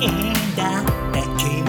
in that vacuum.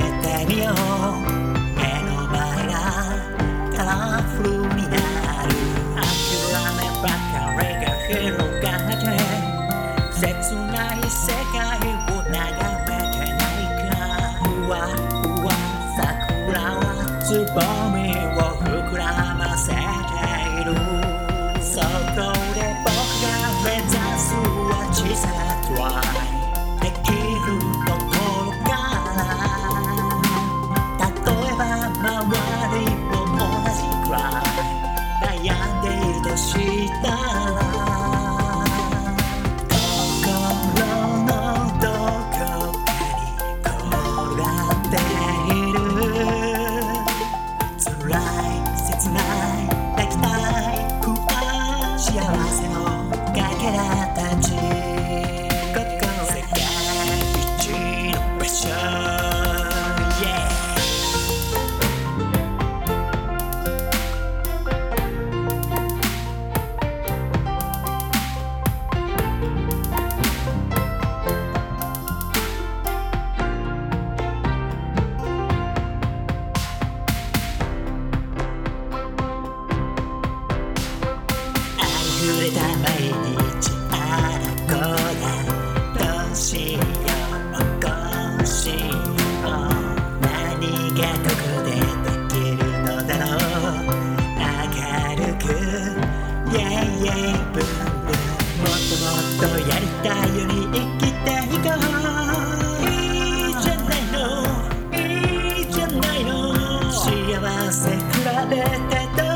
らたちここ世界一の場所 Yeah. 溢れた毎にもっともっとやりたいより生きていこう。いいじゃないの。いいじゃないの。幸せ比べてどう？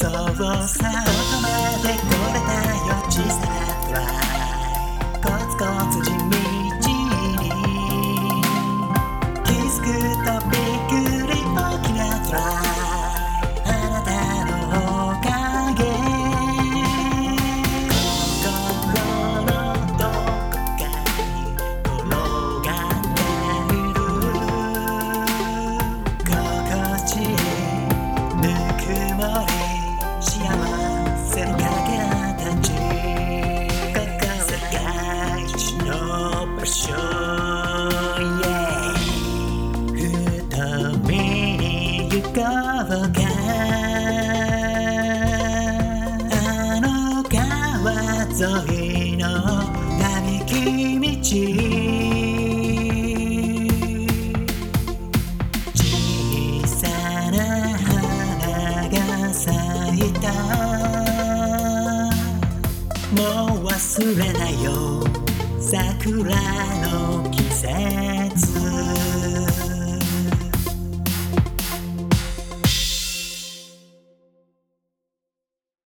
そうさ求めてこれたよ小さなトライ。コツコツ地味桜の季節。